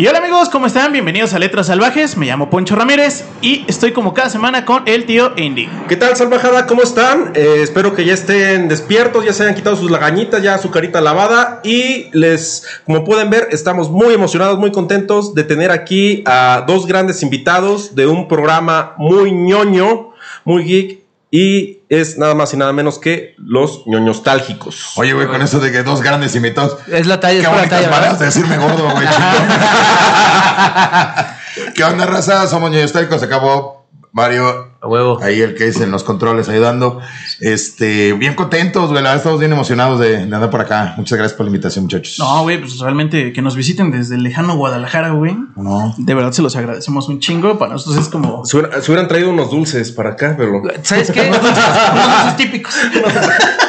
Y hola amigos, ¿cómo están? Bienvenidos a Letras Salvajes. Me llamo Poncho Ramírez y estoy como cada semana con el tío Indy. ¿Qué tal, salvajada? ¿Cómo están? Eh, espero que ya estén despiertos, ya se hayan quitado sus lagañitas, ya su carita lavada. Y les, como pueden ver, estamos muy emocionados, muy contentos de tener aquí a dos grandes invitados de un programa muy ñoño, muy geek. Y es nada más y nada menos que los ñoñostálgicos. Oye, güey, con eso de que dos grandes invitados. Es la talla, Qué es por la bonitas talla. maneras de decirme gordo, güey. ¿Qué onda, raza? Somos ñoños históricos. Acabó Mario. A huevo. Ahí el que es en los controles ayudando. Este, bien contentos, güey. La verdad estamos bien emocionados de, de andar por acá. Muchas gracias por la invitación, muchachos. No, güey, pues realmente que nos visiten desde el lejano Guadalajara, güey. No. De verdad se los agradecemos un chingo. Para nosotros es como... Se hubieran, se hubieran traído unos dulces para acá, pero. ¿Sabes qué? Unos típicos.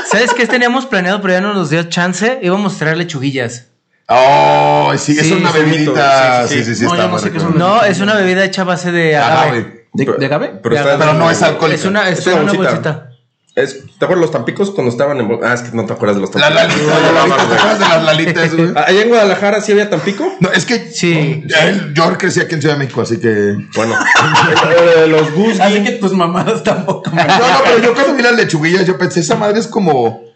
¿Sabes qué teníamos planeado, pero ya no nos dio chance? Íbamos a traer lechuguillas. Oh, sí, es Sí, una es bebidita. sí, Sí, sí, sí, sí, No, está yo no muy sé qué rico. son. No, es una bebida hecha a base de agave. Agave. ¿De, de agave? Pero, Pero no es alcohólico. Es una, es Es una una bolsita. bolsita. es- ¿Te acuerdas de los tampicos cuando estaban en. Ah, es que no te acuerdas de los La tampicos. lalita, No, no, la no, lalita, ¿te güey. acuerdas de las lalitas, güey? Allá en Guadalajara sí había tampico. No, es que Sí. yo crecí aquí en Ciudad de México, así que. Bueno, los Gus Así que tus mamadas tampoco. me- No, no, pero yo cuando vi las lechuguillas, yo pensé, esa madre es como.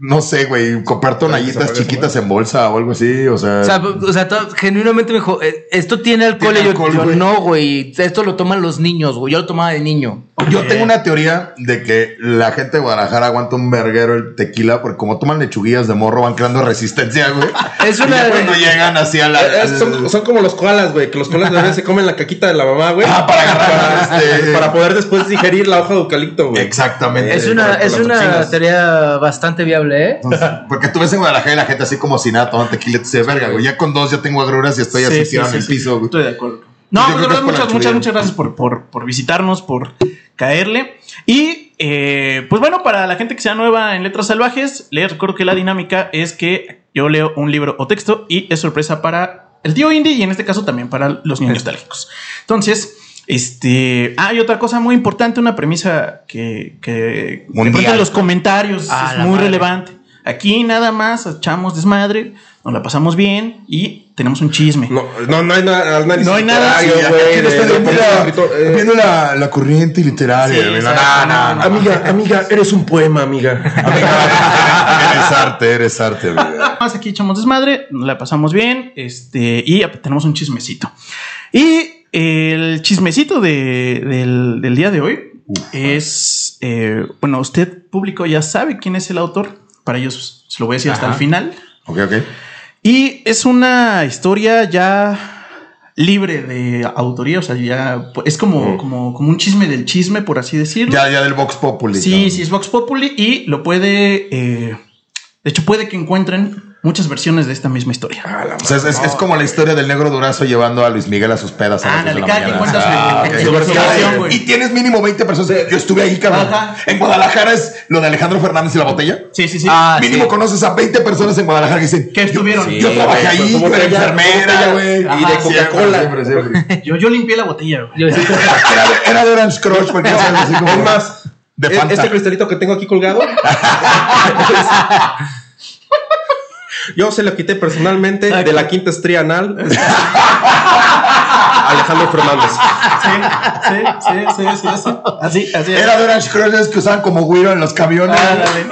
No sé, güey, comprar toallitas chiquitas en bolsa o algo así, o sea. O sea, o sea, todo- genuinamente me dijo, eh, esto tiene alcohol. Tiene y yo, alcohol, yo, güey. no, güey. Esto lo toman los niños, güey. Yo lo tomaba de niño. Yo tengo una teoría de que la gente de Guadalajara aguanta un verguero el tequila, porque como toman lechuguillas de morro van creando resistencia, güey. Es Y una- cuando llegan así a la. Eh, eh, son, son como los koalas, güey, que los koalas de se comen la caquita de la mamá, güey. Ah, para agarrar, Para, este- para poder después digerir la hoja de eucalipto, güey. Exactamente. Es una, es una toxinas. teoría bastante viable, ¿eh? Porque tú ves en Guadalajara y la gente así como si nada tomando tequila, te dice, verga, güey. Ya con dos ya tengo agruras y estoy Sí, así sí, tirado sí, en el sí, piso, güey. Estoy de acuerdo. No, pues de verdad, muchas, muchas, muchas gracias por, por, por visitarnos, por caerle. Y eh, pues bueno, para la gente que sea nueva en Letras Salvajes, les recuerdo que la dinámica es que yo leo un libro o texto y es sorpresa para el tío Indy y en este caso también para los niños nostálgicos. Entonces, este. Ah, y otra cosa muy importante, una premisa que, que en los comentarios Ah, es muy madre. relevante. Aquí nada más echamos desmadre, nos la pasamos bien y tenemos un chisme. No, no, no hay nada. No hay nada, sí, no de- está de- viendo de- la- escritor, eh, viendo la, la corriente literaria. Sí. No, no, no, no. Amiga, amiga, eres un poema, amiga. Eres arte, eres arte, amiga. más aquí echamos desmadre, nos la pasamos bien, este, y tenemos un chismecito. Y el chismecito de- del, del día de hoy es, eh, bueno, usted público ya sabe quién es el autor, para ellos se lo voy a decir hasta el final. Ok, ok. Y es una historia ya libre de autoría, o sea, ya es como, como, como un chisme del chisme, por así decirlo. Ya, ya del Vox Populi. Sí, ¿no? sí, es Vox Populi y lo puede. eh, de hecho, puede que encuentren muchas versiones de esta misma historia. O sea, es, es- es como la historia del negro durazo llevando a Luis Miguel a sus pedas a las de la mañana. Ah, versión. Y tienes mínimo 20 personas. Yo estuve ahí, cabrón. Ajá. En Guadalajara es lo de Alejandro Fernández y la botella. Sí, sí, sí. Ah, mínimo sí. conoces a 20 personas en Guadalajara que dicen que estuvieron. Yo Sí, trabajé ahí, eres botella, enfermera, güey. y de Coca-Cola. Yo, yo limpié la botella, güey. Yo- Era, de- era Orange Crush, porque ya sabes, así como. Es más, de e- Fanta. este cristalito que tengo aquí colgado. Yo se lo quité personalmente de la quinta estría anal. Alejandro Fernández. Sí, sí, sí, sí, sí, sí. Así, así. Era de Orange Crush esos que usaban como güiro en los camiones. Ándale.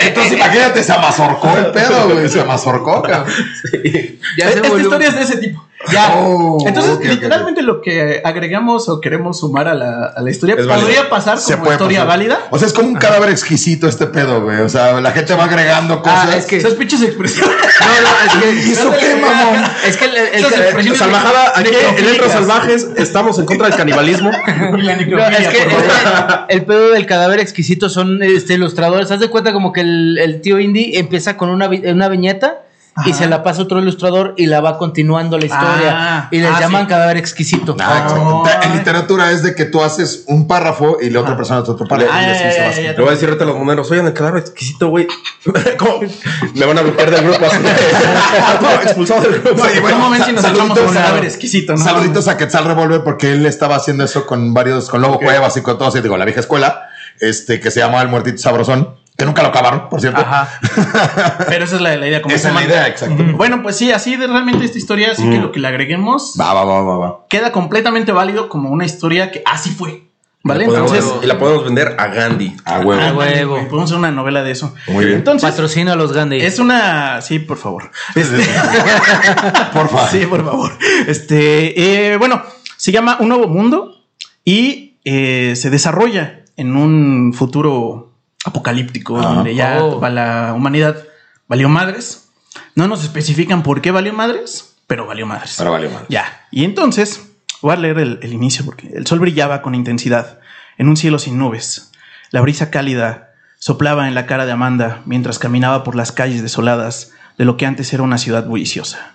Entonces imagínate, se amazorcó el pedo, güey. Se amazorcó, Esta volvió- historia es de ese tipo. Ya. Oh, Entonces, literalmente lo que agregamos o queremos sumar a la, a la historia Es podría pasar como puede historia pasar. válida. O sea, es como un cadáver exquisito este pedo, güey. O sea, la gente va agregando cosas. Ah, es que- Esas pinches expresiones. No, no, es que. ¿Hizo qué, mamón? Es que el, el- el- expresiones Salvajada, aquí en Salvajes estamos en contra del canibalismo. La No, es necrofilia, que por favor. el pedo del cadáver exquisito son este, ilustradores. Haz de cuenta como que el, el tío Indy empieza con una, una viñeta y se la pasa otro ilustrador y la va continuando la historia. Ah, y les ah, llaman sí. cadáver exquisito. Ah, exacto. Ay. En literatura es de que tú haces un párrafo y la otra persona hace otro párrafo. Ah, y así ya, se ya, va ya, ya. Le voy a decir ahorita a los moneros, oigan, el cadáver exquisito, güey. ¿Cómo? Me van a bloquear del grupo así. No, expulsado del grupo. Sí, En un momento sa- si nos con a- cadáver exquisito, ¿no? Saluditos a Quetzal Revolver porque él estaba haciendo eso con varios, con Lobo Cuevas y con todos, y digo, la vieja escuela, este, que se llama El Muertito Sabrosón. Que nunca lo acabaron, por cierto. Ajá. Pero esa es la, la idea. Como Esa es la idea, exacto. Bueno, pues sí, así de realmente esta historia, así que lo que le agreguemos Va, va, va, va, va. queda completamente válido como una historia que así fue. ¿Vale? La podemos- Entonces, y la podemos vender a Gandhi. A huevo. Ah, huevo. güey, podemos hacer una novela de eso. Muy bien. Entonces, Patrocina a los Gandhi. es una. Sí, por favor. Por favor. Sí, por favor. Este, eh, bueno, se llama Un Nuevo Mundo y eh, se desarrolla en un futuro apocalíptico Ah. donde ya Oh. la humanidad valió madres. No nos especifican por qué valió madres, pero valió madres. Pero valió madres. Ya. Y entonces, voy a leer el, el inicio porque el sol brillaba con intensidad en un cielo sin nubes. La brisa cálida soplaba en la cara de Amanda mientras caminaba por las calles desoladas de lo que antes era una ciudad bulliciosa.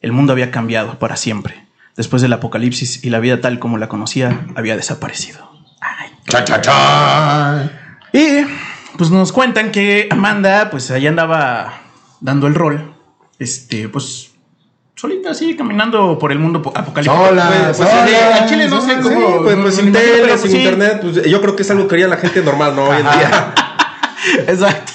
El mundo había cambiado para siempre. Después del apocalipsis y la vida tal como la conocía había desaparecido. Ay. Cha, cha, cha. Y pues nos cuentan que Amanda, pues allá andaba dando el rol. Este, pues solita así, caminando por el mundo po- apocalíptico. Sola, Pues, pues, al chile no sé Sí, cómo- pues, pues, sin tele, pero sin sí. internet, pues yo creo que es algo que haría la gente normal, ¿no? Hoy en día. Exacto.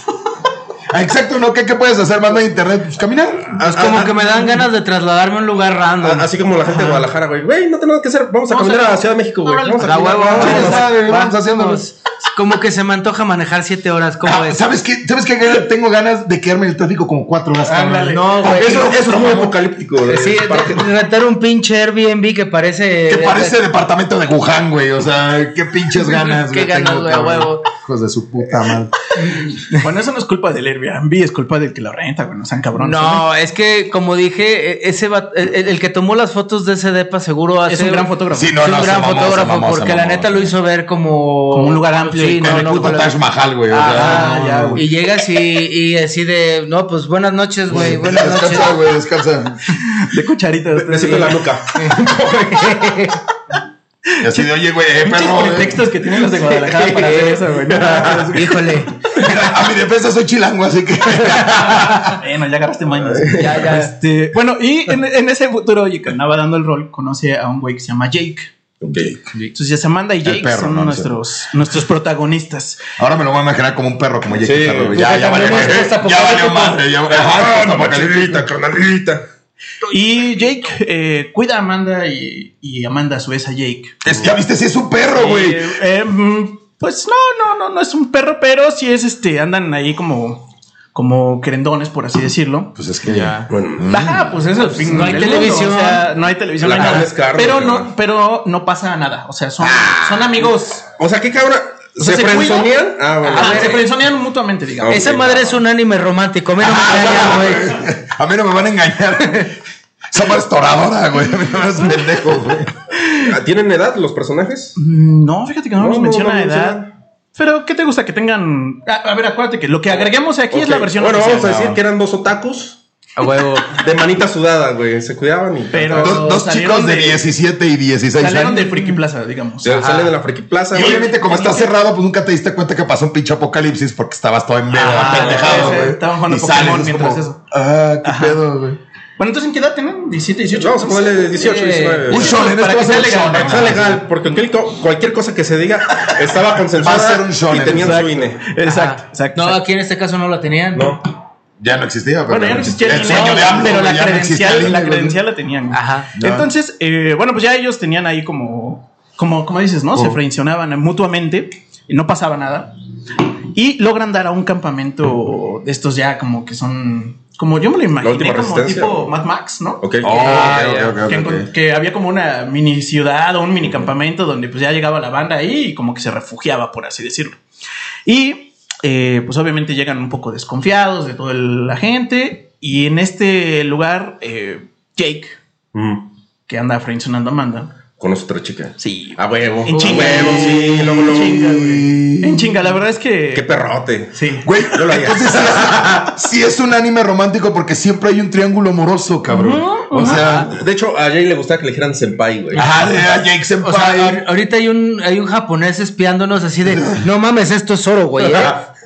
Ah, Exacto, ¿no? ¿Qué, qué puedes hacer más de internet? Pues caminar. Es como que me dan ganas de trasladarme a un lugar random. A- Así como la gente de Guadalajara, güey. Güey, no tengo nada que hacer. Vamos a Vamos caminar a- a, Ciudad de México, güey. Órale, Vamos a Da caminar. huevo, Vamos, vamos. Como que se me antoja manejar siete horas. ¿Cómo Ah, es? ¿Sabes qué? ¿Sabes qué? Tengo ganas de quedarme en el tráfico como cuatro horas. Ándale. No, güey. Eso, eso es muy apocalíptico. güey. Sí, rentar un pinche Airbnb que parece. Que parece departamento de Wuhan, güey. O sea, qué pinches ganas. Qué ganas, güey, a huevo. Hijos de su puta madre. Bueno, eso no es culpa del Airbnb, es culpa del que lo renta, güey. No sean cabrones. No, es que como dije, e- ese va- el, el que tomó las fotos de ese depa seguro hace Es un gran fotógrafo. Sí, no, es no, un se gran mamó, fotógrafo mamó, porque la neta sí. lo hizo ver como Como un lugar amplio y Sí, Con no, el no, puto Taj Mahal, güey. O Ah, sea, ya, no, güey. Y llegas y, y así de, no, pues buenas noches, güey, buenas noches. Descansa, güey, descansa. De cucharitas. Necesito la nuca. Y así de, oye, güey, eh, perro. eh. pretextos que tienen los de Guadalajara para hacer eso, güey. No. Híjole, Mira, a mi defensa soy chilango, así que. Bueno, ya agarraste mañas. Ya, ya. Este, bueno, y en, en ese futuro, oye, que andaba dando el rol, conoce a un güey que se llama Jake. Ok. Entonces ya Amanda y Jake perro, son ¿no? nuestros, nuestros protagonistas. Ahora me lo voy a imaginar como un perro, como Jake Sí. Perro, güey. Ya, ya valió madre. Ya valió madre. Ya Ah, valió. Y Jake eh, cuida a Amanda y, y Amanda a su vez a Jake. Es- Ya viste, sí es un perro, güey. Eh, eh, mm, pues no, no, no, no es un perro, pero sí es este, andan ahí como, como querendones, por así decirlo. Pues es que ya. Bueno, Ajá, pues es el fin no hay televisión. mundo, o sea, no hay televisión, La nada. es pero no, pero no pasa nada. O sea, son, son amigos. o sea, ¿qué cabrón? O sea, ¿Se se frenzonean? Ah, bueno. Ajá, se frenzonean mutuamente, digamos. Esa madre es un anime romántico, a mí no me engañan, güey. A mí no me van a engañar. Somos restauradora, güey. A mí no me hagas pendejo, güey. Ah, ¿Tienen edad los personajes? Mm, No, fíjate que no, No, nos no, menciona no edad. menciona. Pero, ¿qué te gusta? Que tengan. A, a ver, acuérdate que lo que agreguemos aquí es la versión Bueno, oficial. vamos a decir que eran dos otakus A huevo. de manita sudada, güey. Se cuidaban y. Pero- Dos, dos salieron chicos de, de- 17 y 16 Salieron años. de Friki Plaza, digamos. Se- salen de la Friki Plaza, Y obviamente, como está cerrado, pues nunca te diste cuenta que pasó un pinche apocalipsis porque estabas todo en Ah, pendejado, güey. estaban jugando Y Pokémon sales, es mientras como, eso. Ah, qué Ajá. pedo, güey. Bueno, entonces, ¿en qué edad tienen? 17, 18. Vamos a ponerle 18, Eh, 19. Un shonen, esto va a que ser legal, shonen. Sea legal, porque cualquier, cualquier cosa que se diga estaba consensuada Va a ser un shonen, y tenían exacto. su INE. Exacto, Ajá. exacto. No, aquí en este caso no la tenían. No. Ya no existía, pero Bueno, ya no existía el de AMLO, pero la no credencial, INE, la credencial la tenían. Ajá. Ya. Entonces, eh, bueno, pues ya ellos tenían ahí como, como, como dices, ¿no? Se Oh. frencionaban mutuamente y no pasaba nada. Y logran dar a un campamento de estos ya como que son, como yo me lo imaginé, como tipo Mad Max, ¿no? Ok. Oh, Ah, ok, ya. ok, ok, que, que había como una mini ciudad o un mini campamento donde pues ya llegaba la banda ahí y como que se refugiaba, por así decirlo. Y eh, pues obviamente llegan un poco desconfiados de toda la gente y en este lugar eh, Jake, Mm. que anda frencionando a Amanda, Conoce otra chica. sí, A huevo. En A chinga. huevo, sí. Luego, luego. en chinga, güey. En chinga, la verdad es que... Qué perrote. Sí. Güey, Yo lo haría. entonces sí es, sí es un anime romántico porque siempre hay un triángulo amoroso, cabrón. O sea, De hecho, a Jay le gustaba que le dijeran senpai, güey. ajá, de a Jake O sea, Senpai. ahor- ahorita hay un, hay un japonés espiándonos así de, no mames, esto es oro, güey. ¿eh?".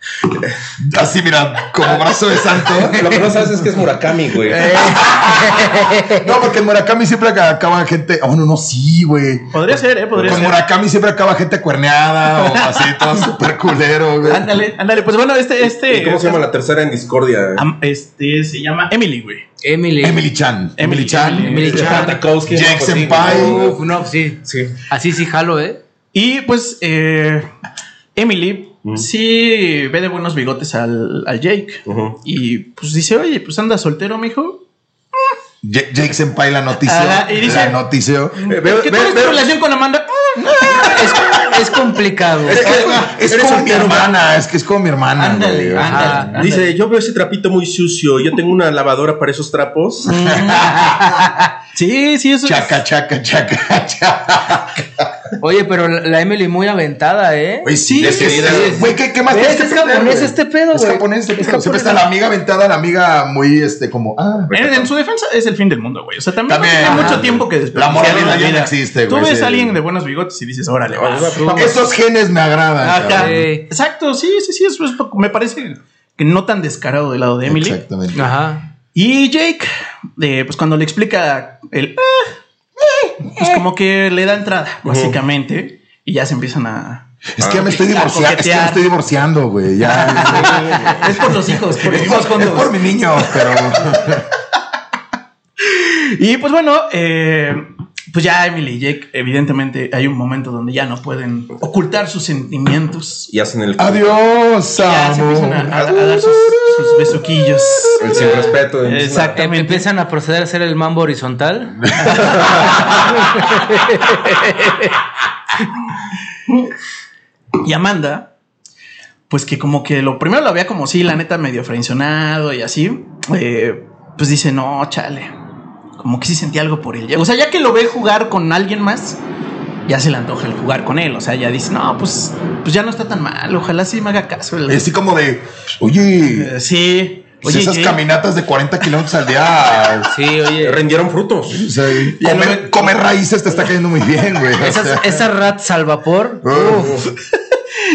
Así, mira, como brazo de santo. Lo que no sabes es que es Murakami, güey. No, porque en Murakami siempre acaba gente. Oh, no, no, sí, güey. Podría ser, ¿eh? Podría Con ser. Murakami siempre acaba gente cuerneada o así, todo súper culero, güey. Ándale, ándale. Pues bueno, este, este. ¿Y ¿Cómo se llama la tercera en discordia? Am- Este se llama Emily, güey. Emily. Emily Chan. Emily, Emily Chan. Emily, Chan. Sí, Senpai. no, sí. Sí. Así sí jalo, ¿eh? Y pues eh, Emily sí ve de buenos bigotes al, al Jake. Ujú. Y pues dice, oye, pues anda soltero, mijo. Ja- Jake Senpai la notició. Ajá, y dice- la notició. ¿Qué ve- tal es tu veo- relación con Amanda? Es, es complicado. Es, es Eres como mi hermana, es que es como mi hermana. Ándale, güey. ándale. Ajá. ándale. Dice, yo veo ese trapito muy sucio. Yo tengo una lavadora para esos trapos. Sí, sí, eso es- Chaca, chaca, chaca, chaca. Oye, pero la Emily muy aventada, ¿eh? Güey, sí, Sí, es sí, es-. Güey, ¿qué, qué más ¿Ves? tienes que Es japonés este pedo, Es güey. japonés este Es pedo. Siempre está la amiga aventada, la amiga muy, este, como, ah. En, en su defensa es el fin del mundo, güey. O sea, también, También, no tiene mucho tiempo que La moralidad en la ya no vida. existe, Tú güey, ves sí. a alguien de buenos bigotes y dices, órale, va. Vamos, Esos genes me agradan. Ajá. Exacto, sí, sí, sí. Eso es, me parece que no tan descarado del lado de Emily. Exactamente. Ajá. Y Jake, eh, pues cuando le explica el... "Ah, eh", pues como que le da entrada, básicamente. Y ya se empiezan a... Es que ya me estoy divorciando. Es que me estoy divorciando, güey. Ya. es por los hijos, por los es, hijos por, es por mi niño, pero. Y pues bueno, eh, pues ya Emily y Jake, evidentemente hay un momento donde ya no pueden ocultar sus sentimientos. Y hacen el, Adiós, Ya se empiezan a, a- a dar sus, sus besuquillos. el sin respeto. Exacto. Exactamente. Empiezan a proceder a hacer el mambo horizontal. Y Amanda, pues que como que lo primero lo había como sí, la neta medio frencionado y así, eh, pues dice, no, chale, como que sí sentía algo por él. O sea, ya que lo ve jugar con alguien más, ya se le antoja el jugar con él. O sea, ya dice, no, pues, pues ya no está tan mal, ojalá sí me haga caso. el- Es así como de. Oye. Sí. pues Oye, esas caminatas de 40 kilómetros al día. Sí, oye. Rendieron frutos. sea, comer, comer raíces te está cayendo muy bien, güey. Esas, esas rats al vapor. Uf.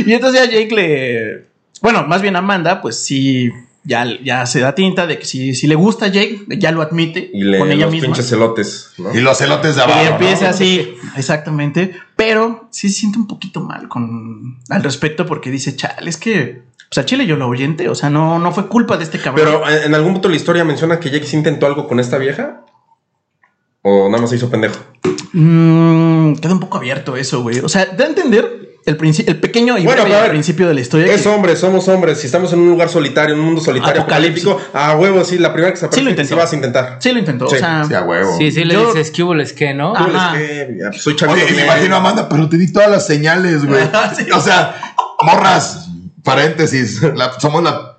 Y entonces ya Jake le. Bueno, más bien Amanda, pues sí, ya, ya se da tinta de que si, si le gusta a Jake, ya lo admite Y le con ella los misma. pinches celotes. ¿no? Y los elotes de Y abajo. empieza ¿no? así, exactamente. Pero sí se siente un poquito mal con al respecto porque dice, chale, es que pues a Chile yo lo oyente, o sea, no, no fue culpa de este cabrón. Pero eh, en algún punto de la historia menciona que Jake sí intentó algo con esta vieja. O nada más se hizo pendejo. Mm, queda un poco abierto eso, güey. O sea, da a entender el, el pequeño y Bueno, ver, principio de la historia. Es que- hombre, somos hombres. Si estamos en un lugar solitario, en un mundo solitario apocalíptico, a huevo, sí, la primera que se Sí lo aparece, intentó. sí vas a intentar. Sí lo intentó, Sí, o sea, Sí, a huevo. Sí, sí, le Yo- dices que hubo les que, ¿no? Ah. Es que, ya, pues, soy chavito. Oye, me imagino Amanda, pero te di todas las señales, güey. Sí. O sea, morras, paréntesis, la- somos la.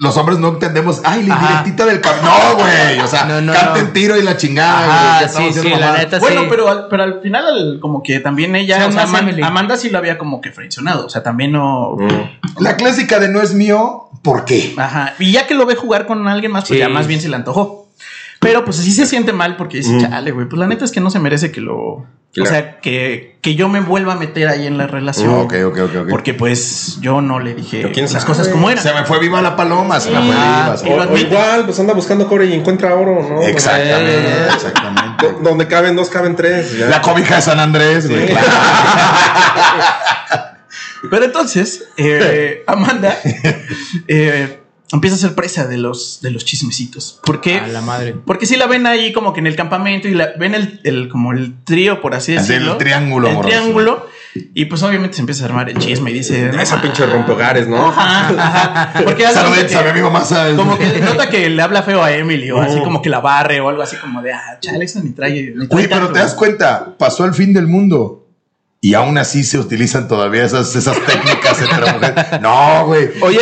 Los hombres no entendemos. Ay, la Ajá. indirectita del cab- No, güey. O sea, No, no, canten no. tiro y la chingada, Ajá, sí, sí, la neta Bueno, sí. pero, al- pero al final, al- como que también ella, Sí, o sea, más Aman- Emily. Amanda sí lo había como que frencionado. O sea, también no. Mm. La clásica de no es mío, ¿por qué? Ajá. Y ya que lo ve jugar con alguien más, pues Sí. ya más bien se le antojó. Pero pues sí se siente mal porque dice, Mm. chale, güey. Pues la neta es que no se merece que lo. Claro. O sea, que, que yo me vuelva a meter ahí en la relación. Ok, ok, ok, ok. Porque pues yo no le dije quién las cosas como eran. Se me fue viva la paloma, se me fue Ah, viva. me lo O, fue- o igual, pues anda buscando cobre y encuentra oro, ¿no? Exactamente, Eh, exactamente. do- Donde caben dos, caben tres. ya. La cobija de San Andrés, güey. claro. Pero entonces, eh, Amanda eh, empieza a ser presa de los, de los chismecitos. ¿Por qué? A la madre. Porque si la ven ahí como que en el campamento y la, ven el, el- como el trío, por así Así, el decirlo. triángulo El amoroso. triángulo. Y pues obviamente se empieza a armar el chisme y dice... Esa pinche rompehogares, ¿no? Ajá, ajá. Porque que- sabe mi mamá, sabe. como que nota que le habla feo a Emily o así Oh. como que la barre o algo así como de, ah, chale, eso ni trae. ni trae Güey, pero tanto". te das cuenta, pasó el fin del mundo. Y aún así se utilizan todavía esas, esas técnicas entre mujeres. No, güey. Oye,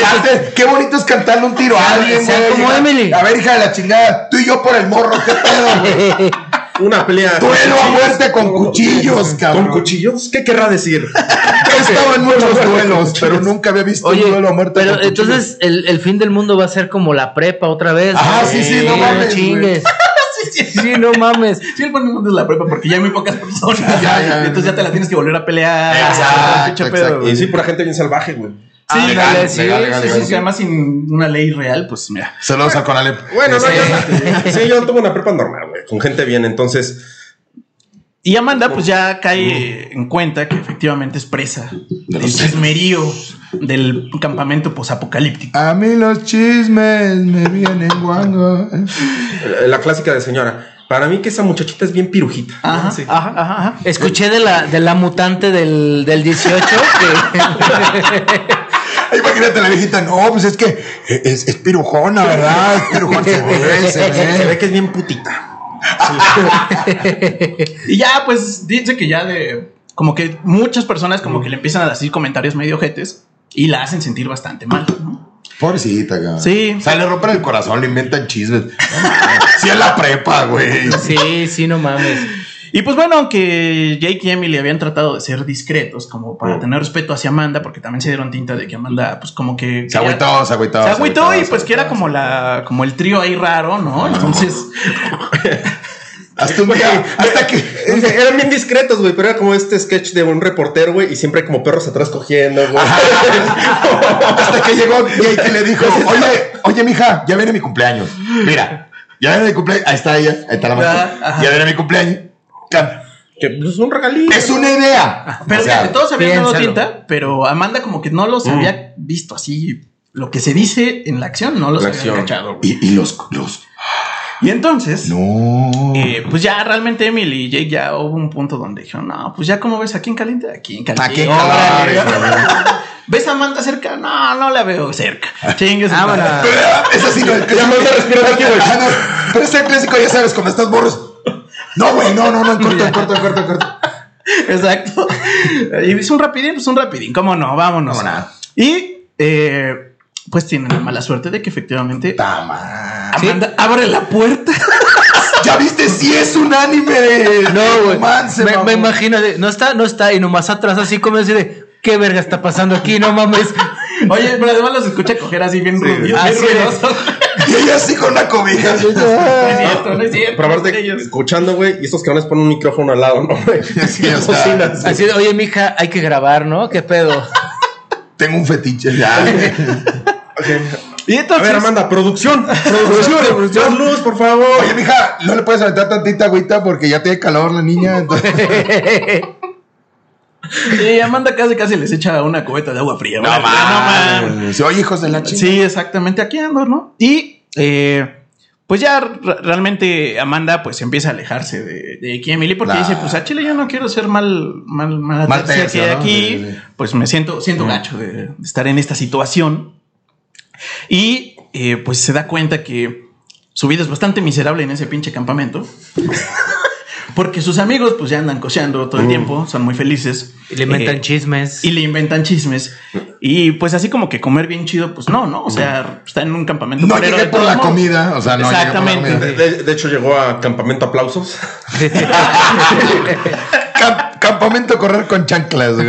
qué bonito es cantarle un tiro a alguien, güey. como Emily. A ver, hija de la chingada, tú y yo por el morro, qué pedo, güey. Una pelea. Duelo a muerte con cuchillos, cabrón. ¿Con cuchillos? ¿Qué querrá decir? He estado en muchos duelos, pero nunca había visto Oye, un duelo a muerte pero con entonces el, el fin del mundo va a ser como la prepa otra vez. Ah, sí, sí, no mames, chingues. Sí. No mames. Sí, el buen mundo es la prepa porque ya hay muy pocas personas. Ya, ya. Entonces ya te la tienes que volver a pelear. Exacto. Y sí, pura gente bien salvaje, güey. Sí, legal, sí, legal, legal, Sí, legal. sí, además sin una ley real, pues mira. Saludos a Conalep. Bueno, no, Este, yo, sí, yo tuve una prepa normal, güey, con gente bien, entonces. Y Amanda, pues ya cae en cuenta que efectivamente es presa De del chismerío del campamento posapocalíptico. A mí los chismes me vienen guango. La clásica de señora. Para mí que esa muchachita es bien pirujita. Ajá, Sí. ajá, ajá, ajá. Escuché de la, de la mutante del, del 18 que Imagínate la viejita, no, pues es que es, es pirujona, ¿verdad? Es pirujona, se ve, se Se ve. que es bien putita. Y ya, pues dice que ya de. Como que muchas personas, como que le empiezan a decir comentarios medio ojetes y la hacen sentir bastante mal, ¿no? Pobrecita, cabrón. Sí. O sea, le rompen el corazón, le inventan chismes. Sí, es la prepa, güey. Sí, sí, no mames. Y pues bueno, aunque Jake y Emily habían tratado de ser discretos, como para Mm. tener respeto hacia Amanda, porque también se dieron tinta de que Amanda, pues como que. Se agüitó, se agüitó. Se agüitó y pues que era como la, como el trío ahí raro, ¿no? Entonces, Hasta un día, hasta que. Eran bien discretos, güey, pero era como este sketch de un reportero, güey, y siempre hay como perros atrás cogiendo, güey. Hasta que llegó y le dijo, oye, oye, mija, ya viene mi cumpleaños. Mira, ya viene mi cumpleaños. Ahí está ella, ahí está la mamá. ajá. Ya viene mi cumpleaños. Que pues, es un regalito. Es una idea. pero O sea, todos habían dado piénsalo. tinta, pero Amanda como que no los había visto así. Lo que se dice en la acción no los La había cachado, güey. y, y los, los. Y entonces, No. eh, pues ya realmente Emily y Jake ya hubo un punto donde dijeron, no, pues ya como ves aquí en caliente, aquí en caliente. ¿A qué? ¿Ves a Amanda cerca? No, no la veo cerca. Chingues. Vámonos. Pero ah, es así, Ya me voy a respirar aquí, güey. Ah, Pero es el clásico, ya sabes, cuando estás borros. No, güey, no, no, no, en corto, en corto, en corto, corto. Exacto. Y es un rapidín, pues un rapidín. ¿Cómo no? Vámonos. Vámonos. Y eh, pues tienen la mala suerte de que efectivamente Tama. Amanda abre la puerta. ¿Ya viste? Sí es un anime de. No, güey. Me, imagino, de, no está, no está, y nomás atrás así como así de, ¿qué verga está pasando aquí? No mames. Oye, pero además los escucha coger así bien. Ah, sí. ruidoso. Y ella así con una cobija. No es cierto, no es cierto. Pero aparte, Ellos. escuchando, güey, y estos cabrones ponen un micrófono al lado, ¿no, güey? Sí, o sea, Bocinas. Así de, oye, mija, hay que grabar, ¿no? ¿Qué pedo? Tengo un fetiche ya. Y A entonces, ver, Amanda, producción. Producción. Más luz, por favor. Oye, mija, no le puedes aventar tantita agüita porque ya tiene calor la niña. entonces- sí, Amanda casi casi les echa una cubeta de agua fría. No mames. mames. Oye, hijos de la chica. Sí, exactamente, aquí ando, ¿no? Y eh, pues ya re- realmente Amanda pues empieza a alejarse de, de aquí Emily porque Nah. dice, pues a Chile yo no quiero ser mal, mal, mala Mal tercia tercio, que hay ¿no? aquí, Sí, sí, sí. pues me siento, siento gacho de, de estar en esta situación. Y eh, pues se da cuenta que su vida es bastante miserable en ese pinche campamento. Porque sus amigos pues ya andan coseando todo el tiempo, son muy felices. Y le inventan Eh, chismes. y le inventan chismes. Y pues así como que comer bien chido, pues no, ¿no? O sea, está en un campamento. No llegué por la comida. O sea, no llegué por la Exactamente. comida. De, de- de hecho, llegó a campamento aplausos. Cam- campamento correr con chanclas, güey.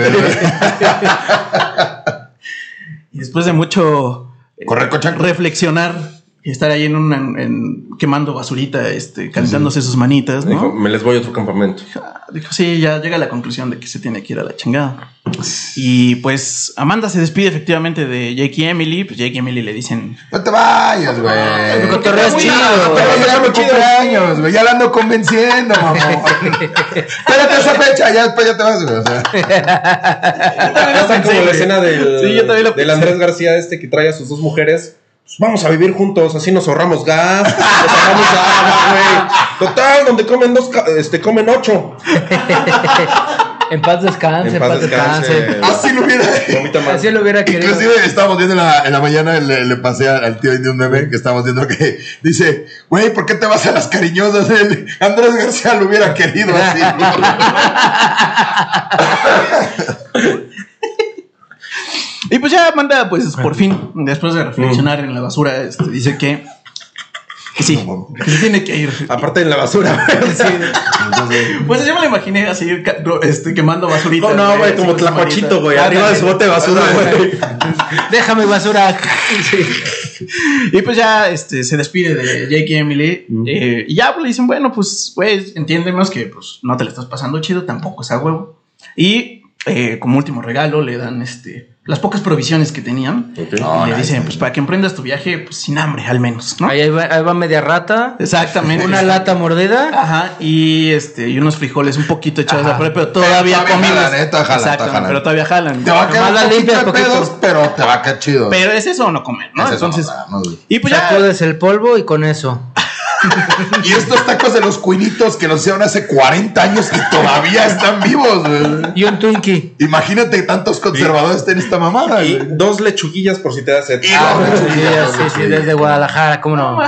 Y después de mucho Correr con chanclas. reflexionar y estar ahí en un en- quemando basurita, este, calentándose sus manitas, Dijo, ¿no? me les voy a otro campamento. Dijo, sí, ya llega a la conclusión de que se tiene que ir a la chingada. Y pues Amanda se despide efectivamente de Jake y Emily. Pues Jake y Emily le dicen, No te vayas, güey. El cotorreo es chido. nada, Pero va a llegar mi cumpleaños, güey. Ya la ando convenciendo, mamá. Espérate esa fecha, ya después ya te vas, güey. O sea, Ya está como la escena del, Sí, yo también lo del. Andrés García este que trae a sus dos mujeres. Pues vamos a vivir juntos, así nos ahorramos gas, nos ahorramos agua, güey. Total, donde comen dos, este, comen ocho. En paz descanse, en paz, paz descanse. descanse. así lo hubiera. Así lo hubiera querido. Inclusive estábamos viendo en la, en la mañana, le, le pasé al al tío Indio un meme que estábamos viendo que dice, güey, ¿por qué te vas a las cariñosas? El Andrés García lo hubiera querido así. Y pues ya Amanda, pues por fin, después de reflexionar en la basura, este, dice que, que sí, que se tiene que ir. Aparte en la basura. Entonces, Pues yo me lo imaginé así, este, quemando basurita. No, no, güey, como tlacuachito, güey. Arriba de su bote de basura, güey. Déjame basura. Y pues ya este, se despide de Jake y Emily. eh, y ya pues, le dicen, bueno, pues, güey, entiéndenos que pues no te le estás pasando chido, tampoco es a huevo. Y eh, como último regalo le dan este las pocas provisiones que tenían. Ok. y Oh, le nice, dicen, nice. pues para que emprendas tu viaje, pues sin hambre al menos, ¿no? Ahí va, ahí va media rata, Exactamente. una lata mordida. Ajá, y este, y unos frijoles un poquito echados Ajá. a prueba, pero todavía Pero todavía comibles. jalan, ¿eh? Pero todavía jalan. Te va a quedar la poquito. pedos, pero te va a quedar chido. Pero es eso o no comer, ¿no? Es eso, Entonces, no, no, no. y pues ya. Sacudes el polvo y con eso. Y estos tacos de los cuinitos que los hicieron hace 40 años y todavía están vivos, güey. Y un Twinkie. Imagínate que tantos conservadores en esta mamada, Y güey. dos lechuguillas por si te da sed. Y Ah, dos sí, lechuguillas, sí, sí, desde Guadalajara, ¿cómo no?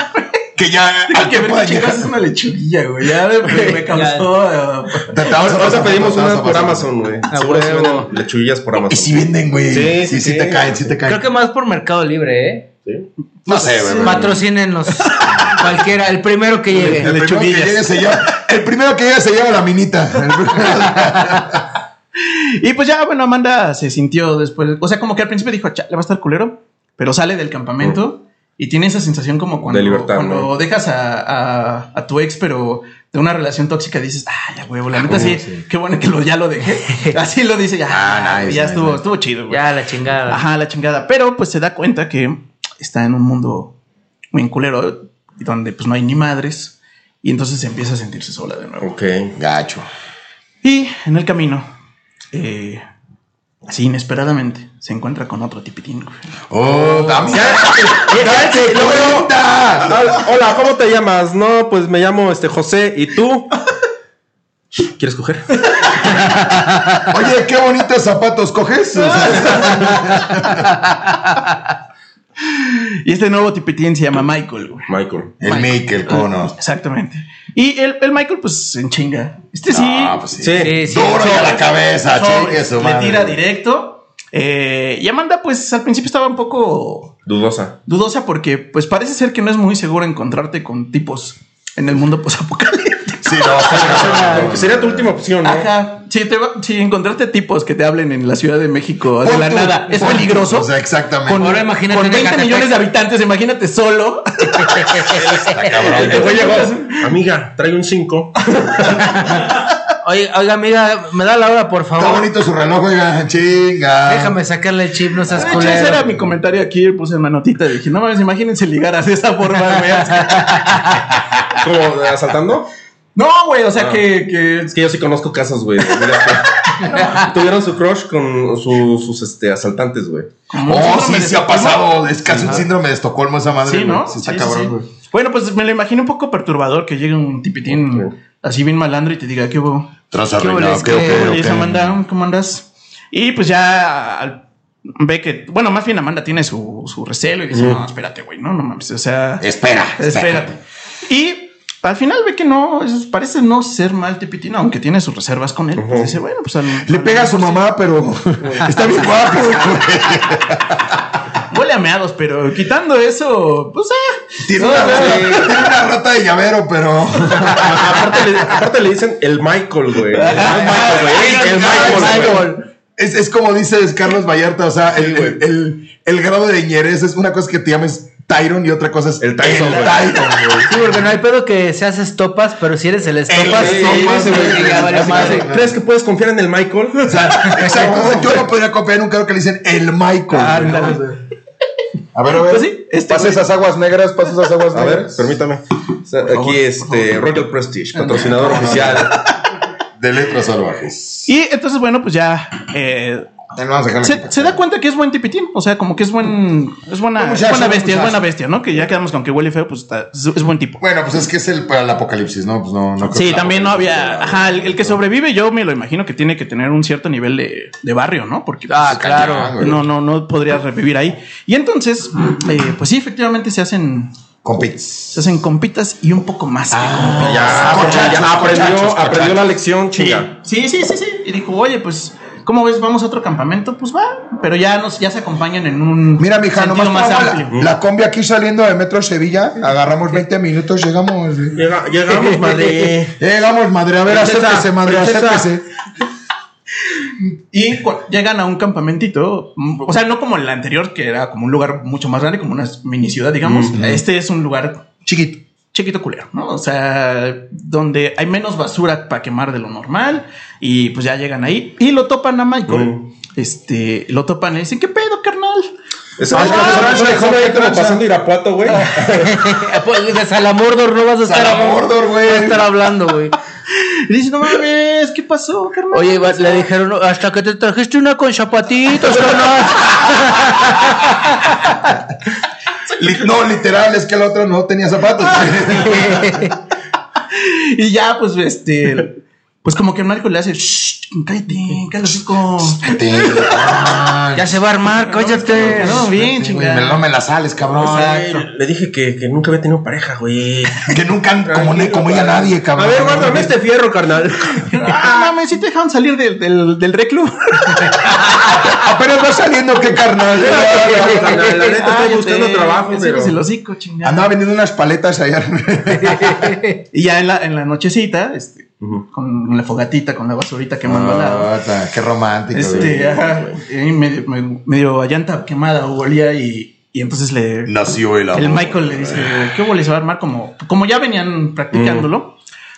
Que ya al que tiempo de chicas llegar. es una lechuguilla, güey. Ya me, me causó. Te- te vamos a Ahorita pasar pedimos una por Amazon, güey. Seguro sí venden lechuguillas por Amazon. Y si venden, güey. Sí, Sí, sí, sí, sí. te caen, sí te caen. Creo que más por Mercado Libre, ¿eh? Sí. no sé, güey. Cualquiera, el primero que El llegue. primero, que llegue se lleva, el primero que llegue se lleva la minita. Y pues ya, bueno, Amanda se sintió después. O sea, como que al principio dijo, "Cha, le va a estar culero. Pero sale del campamento y tiene esa sensación como cuando, De libertad, cuando ¿no? dejas a, a- a tu ex, pero de una relación tóxica dices, ah, ya huevo, la neta sí, sí. qué bueno que lo, ya lo dejé. Así lo dice, ya, Ah, nice, ya nice, estuvo, nice. estuvo chido, güey. Ya, la chingada. Ajá, la chingada. Pero pues se da cuenta que está en un mundo muy culero, donde pues no hay ni madres. Y entonces empieza a sentirse sola de nuevo. Ok. Gacho. Y en el camino, eh, así inesperadamente, se encuentra con otro tipitín. güey. Oh, luego. Hola, Hola, ¿cómo te llamas? No, pues me llamo este José. ¿Y tú? ¿Quieres coger? Oye, qué bonitos zapatos coges. Este nuevo tipitín se llama Michael, güey. Michael. el Michael, ¿cómo no? Exactamente. Y el, el Michael, pues, en chinga. Este sí. Ah, pues sí. Sí. Sí, sí. Duro y a la cabeza, sobre, chingue su le madre. tira directo. Eh, y Amanda, pues, al principio estaba un poco Dudosa. dudosa porque, pues, parece ser que no es muy seguro encontrarte con tipos en el mundo posapocalíptico. Sí, no, no, no. Sería tu última opción, ¿no? Ajá. Si, te va- si encontrarte tipos que te hablen en la Ciudad de México de la tú, nada es peligroso. O sea, exactamente. Con, Ahora imagínate con en 20 Ecatepec. millones de habitantes, imagínate solo. Está cabrón. Amiga, trae un 5. Oye, oiga, amiga, me da la hora, por Está favor. bonito su reloj, oiga, chinga. Déjame sacarle el chip, no seas De hecho, ese era culero. mi comentario aquí, puse en manotita. Dije, no mames, imagínense ligar así de esa forma. ¿Cómo? ¿Asaltando? No, güey, o sea Ah. que, que Es que yo sí conozco casos, güey. Tuvieron su crush con su- sus este, asaltantes, güey. Oh, sí, sí ha pasado. Es casi un síndrome de Estocolmo esa madre. Sí. ¿no? Sí, está Sí, cabrón, sí. güey. Bueno, pues me lo imagino un poco perturbador que llegue un tipitín así bien malandro y te diga, ¿qué hubo? Tras ¿Qué hubo? ok, ¿Qué ok, hubo? ok. Y dice, Amanda, ¿cómo andas? Y pues ya ve que, bueno, más bien Amanda tiene su, su recelo y dice, no, espérate, güey, no, no mames, o sea, Espera. espérate. Y al final ve que no, es- parece no ser mal tipitín, aunque tiene sus reservas con él. Pues dice, bueno, pues al- Le pega a su mamá, pero está bien guapo. Huele a meados, pero quitando eso, pues eh. Tiene una, no, tiene una rata de llavero, pero. aparte, le, aparte le dicen el Michael, güey. El Michael, güey. El Michael, güey. Es, es como dices Carlos Vallarta, o sea, el, el, el- el grado de ñerez es una cosa que te llames Tyron y otra cosa es El Tyson, güey. Tyron, güey. Sí, porque no hay pedo que seas estopas, pero si eres el estopas, El estopas, ¿Crees que puedes confiar en el Michael? O sea, exacto. o sea, yo no podría confiar en un carro que le dicen el Michael. Ah, sea, A ver, a ver. Pues sí, este pasa güey- esas aguas negras, pasa esas aguas A ver, negras. permítame. O sea, favor, aquí este. Royal Prestige, patrocinador oficial. De letras salvajes. Y entonces, bueno, pues ya eh, Se, da cuenta que es buen tipitín. O sea, como que es buen. Es buena, Buen es buena buen bestia, es buena bestia, ¿no? Que ya quedamos con que huele feo, pues está, es, es buen tipo. Bueno, pues es que es el para el apocalipsis, ¿no? Pues no, no creo Sí, que también no había. Ajá, el, el que sobrevive, yo me lo imagino que tiene que tener un cierto nivel de, de barrio, ¿no? Porque. Ah, pues, claro. güey. No, no, no podría revivir ahí. Y entonces, eh, pues sí, efectivamente se hacen. Con pits. Se hacen compitas y un poco más que Ah, compitas. Ya, ya aprendió, aprendió la lección, Sí, chinga. sí, sí, sí, sí. Y dijo, oye, pues, ¿cómo ves? ¿Vamos a otro campamento? Pues va. Pero ya nos, ya se acompañan en un Mira, mija, sentido nomás más amplio. la, la combi aquí saliendo de Metro Sevilla. Agarramos 20 minutos, llegamos. Llega- llegamos, madre. Llegamos, madre. A ver, Princesa, acérquese, madre, princesa. acérquese. Y llegan a un campamentito, o sea, no como el anterior, que era como un lugar mucho más grande, como una mini ciudad, digamos. Este es un lugar chiquito, chiquito culero, ¿no? O sea, donde hay menos basura para quemar de lo normal. Y pues ya llegan ahí y lo topan a Michael. Mm. este, lo topan y le dicen, ¿qué pedo, carnal? Ese Ah, ahí no, como pasando Irapuato, güey. Pues de Salamordor no vas a estar, Salamordor, güey. vas a estar hablando, güey. Y dice, no mames, ¿qué pasó, carnal? Oye, va- le dijeron, hasta que te trajiste una con zapatitos, carnal. No, literal, es que la otra no tenía zapatos. Y ya, pues, este, pues como que Marco le hace, Shh, cállate, cállate, hocico". Ya se va a armar, cállate. No, bien, Me, chingada. no me la sales, cabrón. Güey, Le dije que, que nunca había tenido pareja, güey. Que nunca, han- como, ni- como ella nadie, A cabrón. ver, guárdame este fierro, carnal. Ah, mames, ¿sí te dejaron salir del, del, del reclu? Apenas va saliendo, qué carnal. Carnal, La neta estoy buscando trabajo, pero. el hocico, chingada. Andaba vendiendo unas paletas allá. Y ya en la, en la nochecita, este, Con la fogatita, con la basurita quemando al lado. Puta, qué romántico. Este, ajá, y medio, medio, medio a llanta quemada o olía y, y entonces le... Nació el amor. El Michael le dice, ¿qué hubo? Les va a armar como, como ya venían practicándolo.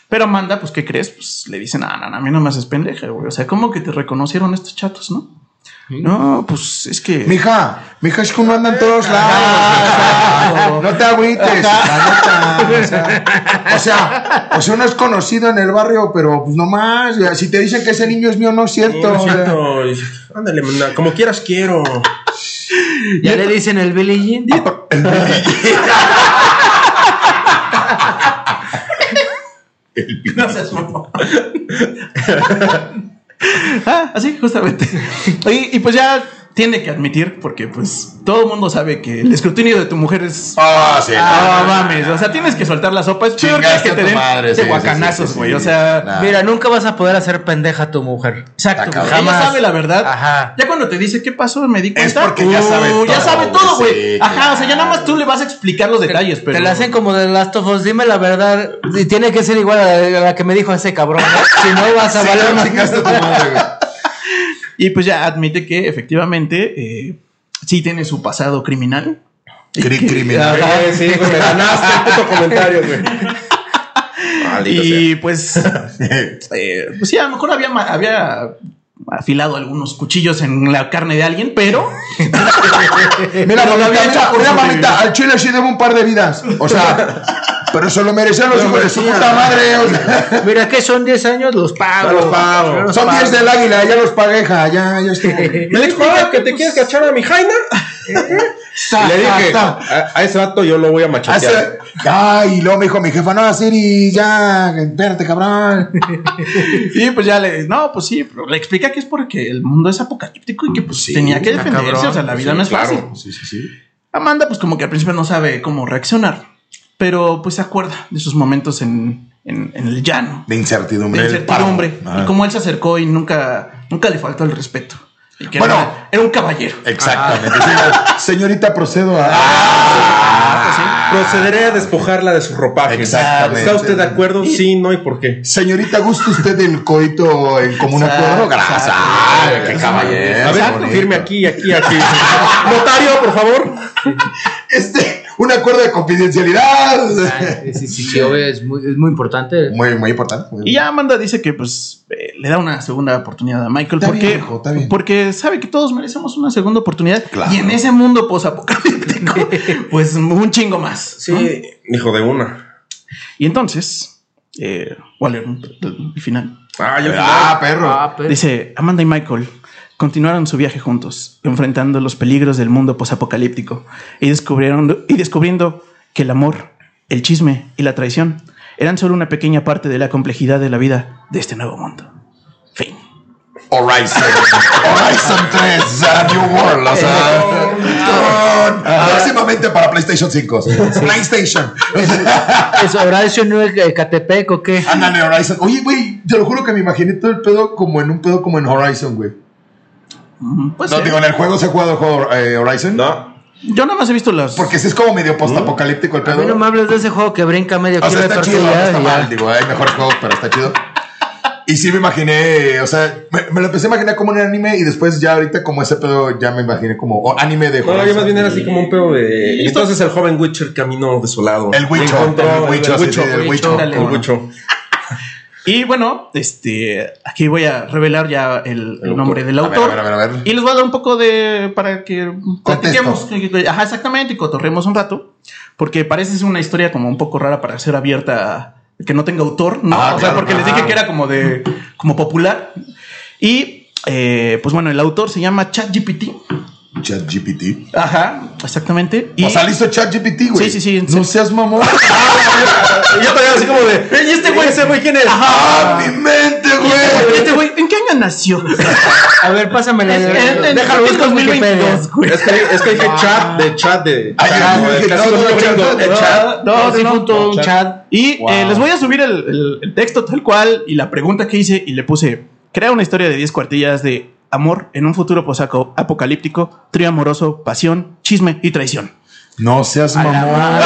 Pero Amanda, pues, ¿qué crees? Pues le dice, no, no, no, a mí no me haces pendeja, güey. O sea, ¿cómo que te reconocieron estos chatos, no? No, pues es que. Mija, mija, es que uno anda en todos lados. no te agüites. la neta, o, sea, o sea, o sea, uno es conocido en el barrio, pero pues nomás. Si te dicen que ese niño es mío, no es cierto. lo o sea. siento. Ándale, como quieras quiero. Ya le dicen el Billie Jean. No seas mamón. Ah, así, justamente. Y, pues ya tiene que admitir, porque pues todo el mundo sabe que el escrutinio de tu mujer es. Ah, sí. Ah, mames, o sea, tienes que soltar la sopa. Es peor que, que a te tu den madre, de sí, guacanazos, sí, sí, güey. sí. O sea, Nah. Mira, nunca vas a poder hacer pendeja a tu mujer. exacto. Cabrón. Ella Jamás. sabe la verdad. Ajá. Ya cuando te dice qué pasó, me di Es cuenta. porque ya sabe uh, Ya todo, sabe todo, güey, Ajá, claro. o sea, ya nada más tú le vas a explicar los detalles, pero. Te la hacen como de Last of Us. Dime la verdad. Y tiene que ser igual a la, que me dijo ese cabrón. ¿no? Si no, vas a Sí, valer no, más. tu madre, güey. Y pues ya admite que efectivamente eh, sí tiene su pasado criminal. Cri- criminal. Ajá. Sí, me ganaste el puto comentario, güey. Maldito Y pues, eh, pues sí, a lo mejor había, había afilado algunos cuchillos en la carne de alguien, pero Mira, mamita, había hecho mira, mamita, al chile sí debo un par de vidas. O sea, pero eso lo merecían los Lo hijos de su puta madre. o sea. Mira que son 10 años, los pago. Ya los pago. Ya los Son pago. 10 del águila, ya los pagué, ja, ya, ya estuvo. ¿Me explica que te quieres cachar a mi Jaina? Y le dije, a, a ese vato yo lo voy a machatear. Ay, y luego me dijo mi jefa, no, Siri, ya, espérate, cabrón. sí, pues ya le, no, pues sí, pero le explica que es porque el mundo es apocalíptico y que pues Sí, tenía que está defenderse, cabrón. o sea, la vida Sí, no es claro. fácil. Sí, sí, sí. Amanda, pues como que al principio no sabe cómo reaccionar, pero pues se acuerda de sus momentos en, en- en el llano, De incertidumbre. de el incertidumbre, paro. y Ah. cómo él se acercó y nunca, nunca le faltó el respeto. Y que Bueno. era, era un caballero. Exactamente. Sí, Señorita, procedo a. Ah, Procederé a despojarla de su ropaje. Exactamente. ¿Está usted de acuerdo? Sí, no y por qué. Señorita, ¿gusta usted del coito en común Exacto, acuerdo? Gracias. qué caballero. A ver, firme aquí, aquí, aquí. Notario, por favor. Este, un acuerdo de confidencialidad. Sí, sí, sí, sí, obvio, es muy, es muy importante. Muy, muy importante. muy Y ya Amanda dice que pues eh, le da una segunda oportunidad a Michael Está porque, bien, hijo, está bien. porque sabe que todos merecemos una segunda oportunidad Claro. y en ese mundo posapocalíptico pues un chingo más. ¿no? Sí, hijo de una. Y entonces, eh, Waller, el final, Ah, yo Ah, perro. Ah, pero- dice, Amanda y Michael continuaron su viaje juntos, enfrentando los peligros del mundo posapocalíptico y descubrieron y descubriendo que el amor, el chisme y la traición eran solo una pequeña parte de la complejidad de la vida de este nuevo mundo. Fin. Horizon. Horizon 3, a New World. O sea, con- próximamente para PlayStation 5. PlayStation. ¿Es Horacio no es Catepec o qué? Ándale, Horizon. Oye, güey, te lo juro que me imaginé todo el pedo como en un pedo como en Horizon, güey. Pues No, sí. digo, en el juego se ha jugado el juego eh, Horizon. No. Yo nada más he visto las. Porque ese es como medio postapocalíptico el A pedo. mí no me hables de ese juego que brinca medio O sea, está chido, no está y mal. Digo, hay mejores juegos, pero está chido. Y sí me imaginé, o sea, me, me lo empecé a imaginar como un anime y después ya ahorita como ese pedo ya me imaginé como oh, anime de No, yo más bien era así como un pedo de. Entonces el joven Witcher caminó desolado. El Encontró el Huicho, el sí, el Huicho. Y bueno, este, aquí voy a revelar ya el, el nombre del autor. a ver, a ver, a ver. Y les voy a dar un poco de. para que platiquemos. Ajá, exactamente, y cotorremos un rato. Porque parece ser una historia como un poco rara para ser abierta que no tenga autor, ¿no? Ah, o sea, claro, porque les dije que era como de. como popular. Y eh, pues bueno, el autor se llama ChatGPT. ChatGPT. Ajá, exactamente. Y O sea, listo ChatGPT, güey. Sí, sí, sí, No seas mamón. Y yo también así como de. ¿Y este güey? ¿Ese güey quién es? ¡Ah, mi mente, güey! Este güey, ¿en qué año nació? A ver, pásame la. Déjalo, en busco en 2022, Wikipedia. güey. Es que, es que dije chat de chat de. Ay, chat, de no, chat, no, Sí, un chat. Y Wow. eh, les voy a subir el, el- el texto tal cual y la pregunta que hice y le puse, crea una historia de 10 cuartillas de amor en un futuro posaco apocalíptico, trío amoroso, pasión, chisme y traición. No seas mamón.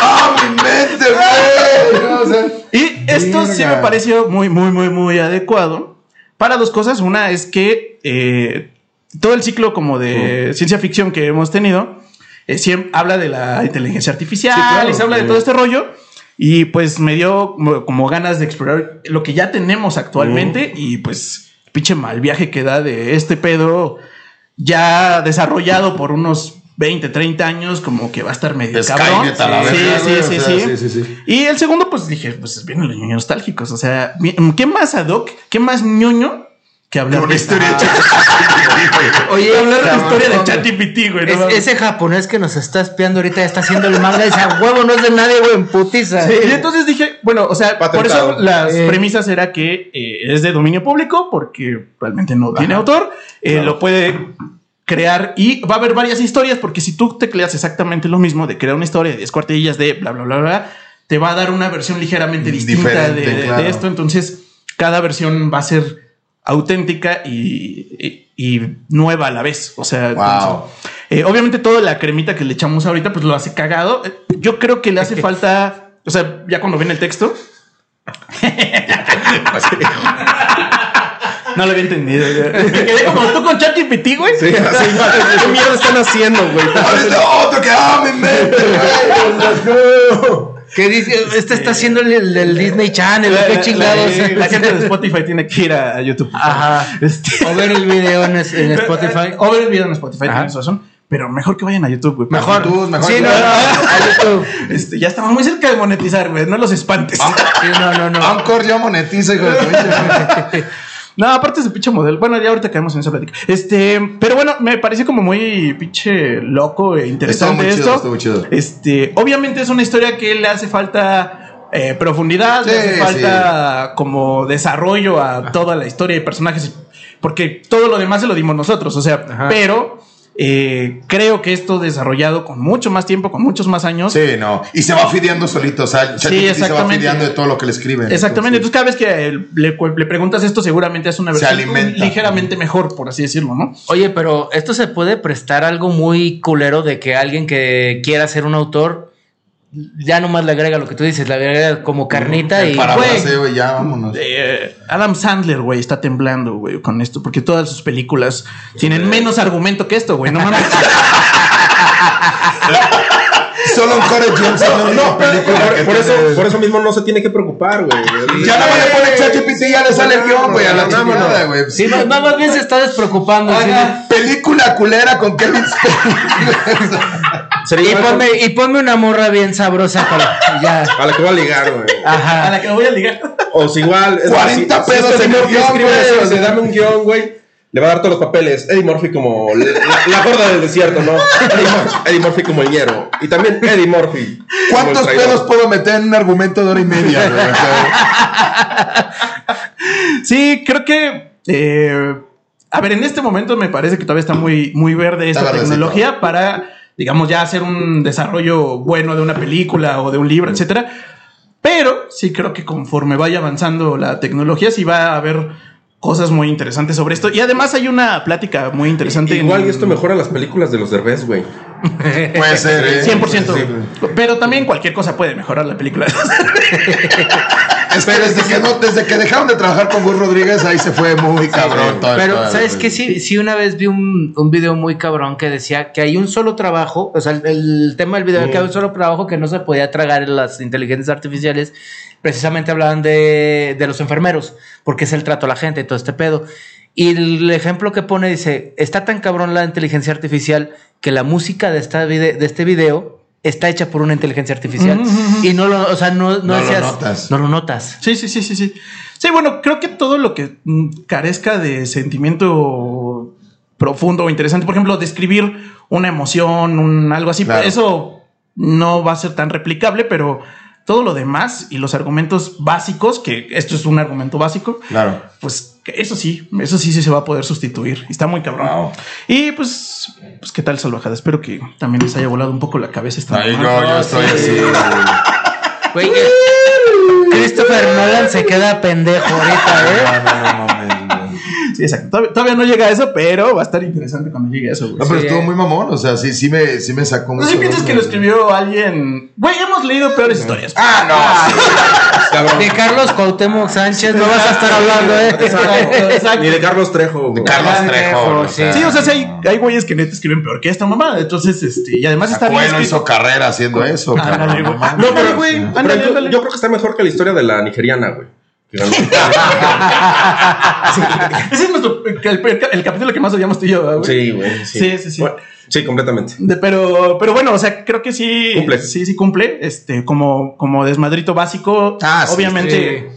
¡Ah, mi mente, güey! Y esto sí me pareció muy, muy, muy, muy adecuado para dos cosas. Una es que eh, todo el ciclo como de ciencia ficción que hemos tenido eh, siempre habla de la inteligencia artificial Sí, claro. y se habla de todo este rollo. Y pues me dio como, como ganas de explorar lo que ya tenemos actualmente y pues pinche mal viaje que da de este pedo ya desarrollado por unos 20, 30 años, como que va a estar medio Skynet cabrón. a la sí, sí, o sí, sea, sí, sí, sí, sí. Y el segundo, pues dije, pues vienen los ñoños nostálgicos. O sea, ¿qué más ad hoc? ¿Qué más ñoño que hablar una de historia de Ah, ChatGPT, güey. Oye, hablar de la historia de ChatGPT, güey? no es- ese japonés que nos está espiando ahorita está haciendo el manga y dice, "A huevo, no es de nadie, güey, en putiza. Y entonces dije, bueno, o sea, por eso las Eh. premisas era que eh, es de dominio público, porque realmente no tiene autor, eh, lo puede crear y va a haber varias historias, porque si tú te creas exactamente lo mismo de crear una historia de 10 cuartillas de bla, bla, bla, bla, te va a dar una versión ligeramente distinta claro. de esto, entonces cada versión va a ser auténtica y, y- y nueva a la vez, o sea, Wow. entonces, eh, obviamente toda la cremita que le echamos ahorita pues lo hace cagado, yo creo que le hace falta, o sea, ya cuando viene el texto, No lo había entendido. Me quedé como tú con ChatGPT, güey. Sí, así, ¿Qué mierda están haciendo, güey? Otro que ¡ah, mente, güey! ¿Qué dice? Este está haciendo el, Disney Channel, La, qué chingados. la- la gente de Spotify tiene que ir a, a YouTube. Ajá. Este, O ver el video en, Spotify. O ver el video en Spotify, tienes razón. Pero mejor que vayan a YouTube, güey. Mejor. YouTube, mejor Sí, no, no, a YouTube. Este, ya estamos muy cerca de monetizar, güey. No los espantes. Sí, no, no, no. Anchor ya monetiza, hijo de. No, aparte es de pinche modelo. Bueno, ya ahorita caemos en esa plática. Este, pero bueno, me parece como muy pinche loco e interesante muy chido, esto. estuvo chido. Este, obviamente es una historia que le hace falta eh, profundidad, le hace falta como desarrollo a toda la historia y personajes, porque todo lo demás se lo dimos nosotros, o sea, Ajá. pero eh, creo que esto desarrollado con mucho más tiempo, con muchos más años. Sí, no. Y se va fideando solito. O sea, ChatGPT se va exactamente. fideando de todo lo que le escriben. Exactamente, entonces cada vez que le, le preguntas esto, seguramente es una Se versión ligeramente mejor, por así decirlo, ¿no? Oye, pero esto se puede prestar algo muy culero de que alguien que quiera ser un autor ya nomás le agrega lo que tú dices, le agrega como carnita y Para güey. base, güey, ya vámonos. Eh, Adam Sandler, güey, está temblando, güey, con esto, porque todas sus películas tienen menos argumento que esto, güey, no mames. Solo un Corey Jones es la única No, película por, que por eso, por eso mismo no se tiene que preocupar, güey. Ya no me le pone ChatGPT y ya le sale el guion, güey, a la chingada, güey. Sí, más, más bien se está despreocupando. sí. Película culera con Kevin Spacey. Y ponme, y ponme una morra bien sabrosa para ya. a la que voy a ligar, güey. A Ajá. la que me voy a ligar. O si igual. es 40 más, pedos este en el guion, güey, o sea. dame un guion, güey. Le va a dar todos los papeles. Eddie Murphy como la, la gorda del desierto, ¿no? Eddie Murphy, Eddie Murphy como el ñero. Y también Eddie Murphy. ¿Cuántos pedos puedo meter en un argumento de hora y media, güey? Sí, creo que. eh, a ver, en este momento me parece que todavía está muy, muy verde esta Está verdecito. tecnología para, digamos, ya hacer un desarrollo bueno de una película o de un libro, etcétera. Pero sí creo que conforme vaya avanzando la tecnología, sí va a haber cosas muy interesantes sobre esto. Y además hay una plática muy interesante. Igual en- y esto mejora las películas de los Derbez, güey. Puede ser, ¿eh? 100%. Sí, Pero también cualquier cosa puede mejorar la película. Es que desde que, no, desde que dejaron de trabajar con Gus Rodríguez, ahí se fue muy cabrón todo el Pero, pedo, ¿sabes qué? Sí, sí, una vez vi un, un video muy cabrón que decía que hay un solo trabajo, o sea, el, el tema del video, que hay un solo trabajo que no se podía tragar en las inteligencias artificiales. Precisamente hablaban de, de los enfermeros, porque es el trato a la gente y todo este pedo. Y el ejemplo que pone dice, está tan cabrón la inteligencia artificial que la música de, esta vide- de este video está hecha por una inteligencia artificial. Y no lo, o sea, no, no, No lo notas. No lo notas. Sí, sí, sí, sí, sí. Sí, bueno, creo que todo lo que mm, carezca de sentimiento profundo o interesante, por ejemplo, describir una emoción, un algo así, Claro. eso no va a ser tan replicable, pero todo lo demás y los argumentos básicos, que esto es un argumento básico, Claro. pues eso sí, eso sí, sí se va a poder sustituir. Está muy cabrón. Wow. Y pues, pues, ¿qué tal, salvajada? Espero que también les haya volado un poco la cabeza esta yo, mamá. yo estoy así. Güey, Christopher Nolan se queda pendejo ahorita, ¿eh? No, no, no güey. Sí, exacto. Todavía, todavía no llega a eso, pero va a estar interesante cuando llegue a eso, güey. No, pero Sí, estuvo eh. muy mamón. O sea, sí, sí me, sí me sacó No sé si mucho piensas de que lo escribió alguien. Güey, hemos leído peores historias. Ah, no. sí. De Carlos Cuauhtémoc Sánchez no vas a estar hablando, ¿eh? Exacto, exacto. Ni de Carlos Trejo. güey. Carlos Trejo, sí. Sí, o sea, sí hay, hay güeyes que neta escriben peor que esta mamada. Entonces, este, y además está bien. Escrito. hizo carrera haciendo eso. Cabrón, güey. no. No, pero güey, Pero ándale, yo, ándale. yo creo que está mejor que la historia de la nigeriana, güey. Ese es nuestro el, capítulo que más odiamos tú y yo, ¿verdad, güey. Sí, güey. Sí, Sí, sí, sí. Bueno, sí, completamente. De- pero, pero bueno, o sea, creo que sí. Cumple. Sí, sí cumple. Este, como, como desmadrito básico. Ah, sí, obviamente.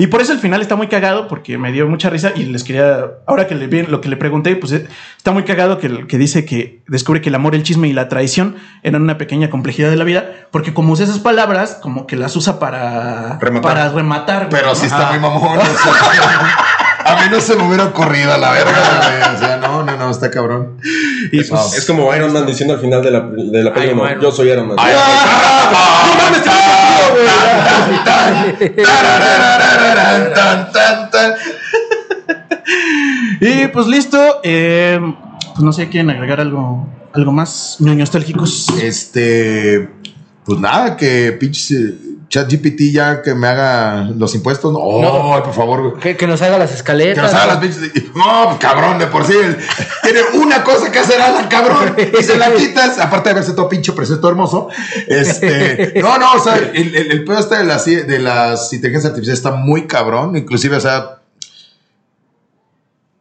Y por eso el final está muy cagado, porque me dio mucha risa y les quería. Ahora que le vi lo que le pregunté, pues eh, está muy cagado que, que dice que descubre que el amor, el chisme y la traición eran una pequeña complejidad de la vida, porque como usa esas palabras, como que las usa para Rematar. Para rematar Pero ¿no? sí está Ah. muy mamón. o sea, a mí no se me hubiera ocurrido a la verga, güey. O sea, no, no, no, está cabrón. Y pues, Wow. Es como Iron Man diciendo al final de la, de la película, Iron Man. yo soy Iron Man. Ay, ¡No tan, tan, tan. Y pues listo. eh, pues no sé, ¿quieren agregar algo, algo más? Ñoños nostálgicos. Este, pues nada, que pinche ChatGPT ya que me haga los impuestos. No, No. por favor. Que, que nos haga las Que escaletas. nos haga las pinches. No, cabrón, de por sí. tiene una cosa que hacer, Alan, cabrón. Y se la quitas. Aparte de verse todo pinche precioso, hermoso. Este. No, no, o sea, el, el, el pedo este de las, de las inteligencias artificiales está muy cabrón. Inclusive, o sea.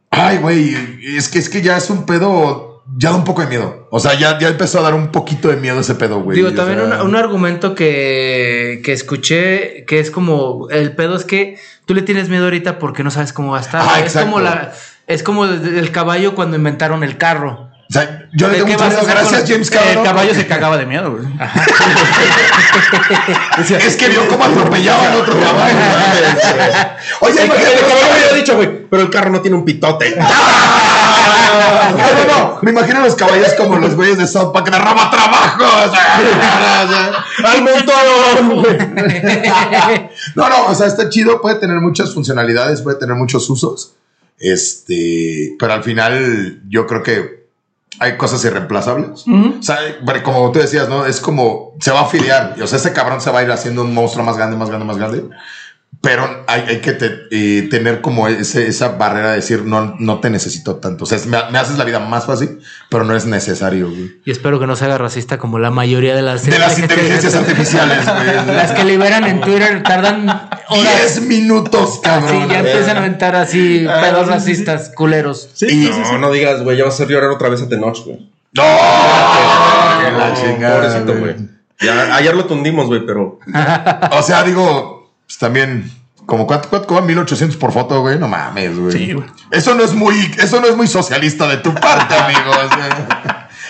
Ay, güey. Es que, es que ya es un pedo. Ya da un poco de miedo. O sea, ya, ya empezó a dar un poquito de miedo ese pedo, güey. Digo, O también sea, un, un argumento que, que escuché que es como el pedo es que tú le tienes miedo ahorita porque no sabes cómo va a estar. Ah, es como la es como el caballo cuando inventaron el carro. O sea, yo le ¿De tengo qué mucho miedo. Gracias, con- James El Cameron. caballo se cagaba de miedo, güey. Es que vio cómo atropellaban otro caballo. Oye, El imagínate caballo había dicho, güey, pero el carro no tiene un pitote. No, no. Me imagino los caballos como los güeyes de South Park de roba trabajo. ¡Al montón! güey! No, no, o sea, está chido, puede tener muchas funcionalidades, puede tener muchos usos. Este, pero al final yo creo que hay cosas irreemplazables. O sea, como tú decías, ¿no? Es como se va a afiliar. O sea, ese cabrón se va a ir haciendo un monstruo más grande, más grande, más grande. Pero hay, hay que te- eh, tener como ese- esa barrera de decir, no, no te necesito tanto. O sea, me, me haces la vida más fácil, pero no es necesario, güey. Y espero que no se haga racista como la mayoría de las De las inteligencias artificiales, güey. Las que liberan en Twitter tardan horas. 10 minutos, cabrón. Sí, ya empiezan a aventar así Ah, pedos racistas, culeros. Sí, Y sí, sí, sí. no, no digas, güey, ya va a hacer llorar otra vez a Tenoch, güey. ¡No! Que la No, chingada, Pobrecito, güey. Ya, ayer lo tundimos, güey, pero O sea, digo, pues también, como cuánto, cuánto cobran 1800 por foto, güey. No mames, güey. Sí, güey. Eso no es muy, eso no es muy socialista de tu parte, amigos.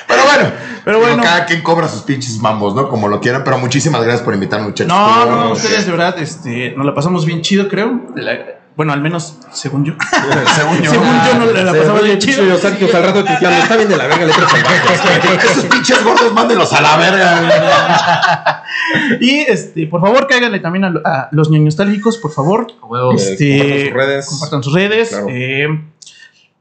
Pero bueno, Pero bueno. cada quien cobra sus pinches mambos, ¿no? Como lo quieran, pero muchísimas gracias por invitarme, muchachos. No, no, ustedes de verdad, este, nos la pasamos bien chido, creo. De la- bueno, al menos según yo. Según yo. según yo, nos la pasamos bien chido. Chido, Sergio, al rato tuiteando, está bien de la verga, le traes al Esos pinches gordos, mándenlos a la verga. Y este, por favor, cáiganle también a, a los niños nostálgicos, por favor. Este, compartan sus redes. compartan sus redes. Claro. eh,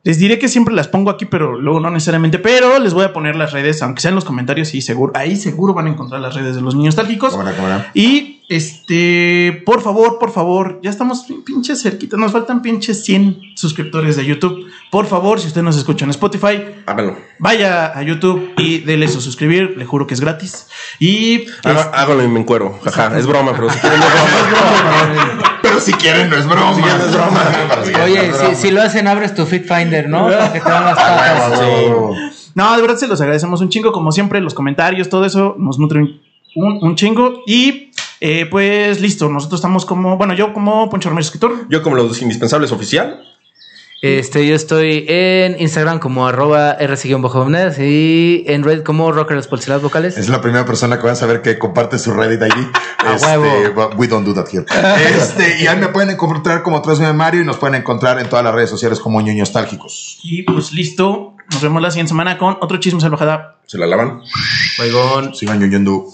Les diré que siempre las pongo aquí, pero luego no necesariamente. Pero les voy a poner las redes, aunque sean en los comentarios, y seguro, ahí seguro van a encontrar las redes de los niños nostálgicos. ¿Cómo no, cómo no? Y este, por favor, por favor, ya estamos pin- pinches cerquita, nos faltan pinches 100 suscriptores de YouTube. Por favor, si usted nos escucha en Spotify, Háganlo. vaya a YouTube y dele su suscribir, le juro que es gratis. Y Haga- este, Háganlo y me encuero. Jaja, es broma, pero si quieren no es broma. Pero si quieren, no es broma. Si quieren, no es broma. Oye, es si, broma. si lo hacen, abres tu Fit Finder, ¿no? Para que te dan las Ah, patas. no, de verdad se los agradecemos un chingo, como siempre, los comentarios, todo eso nos nutre un, un- un chingo. Y eh, pues listo, nosotros estamos como, bueno, yo como Poncho Romero Escritor. Yo como los indispensables oficial. Este, yo estoy en Instagram como arroba rc-monedas y en Reddit como rockers por las vocales. Es la primera persona que va a saber que comparte su Reddit ID. Este, We don't do that here. Este, y ahí me pueden encontrar como Trasme Mario y nos pueden encontrar en todas las redes sociales como ñoños nostálgicos. Y pues listo, nos vemos la siguiente semana con otro chisme salvajada. Se la lavan. Oigón. Sigan ñoñando.